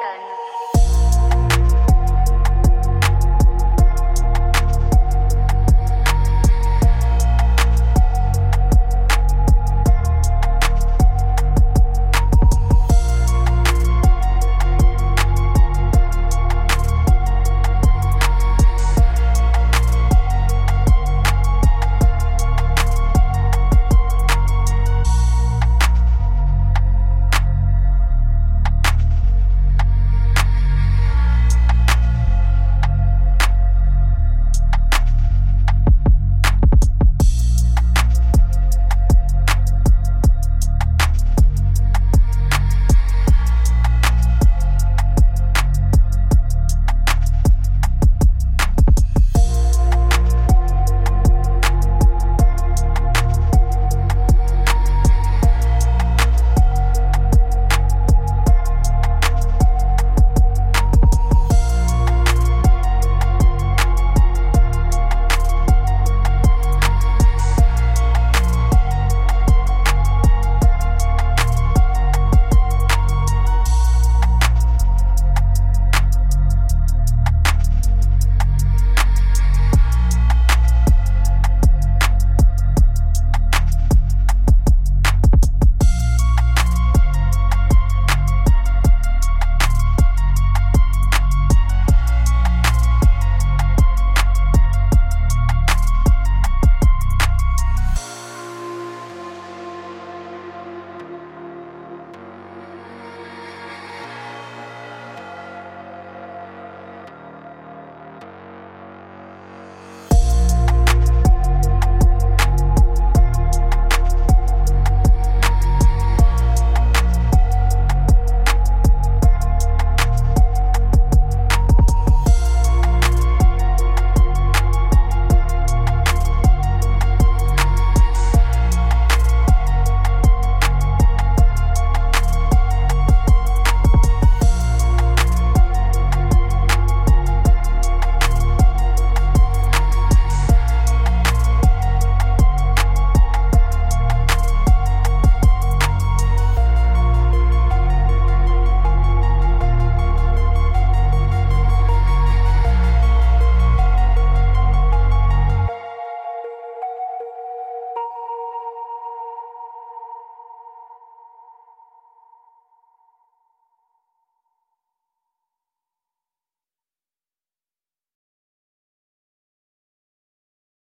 Done.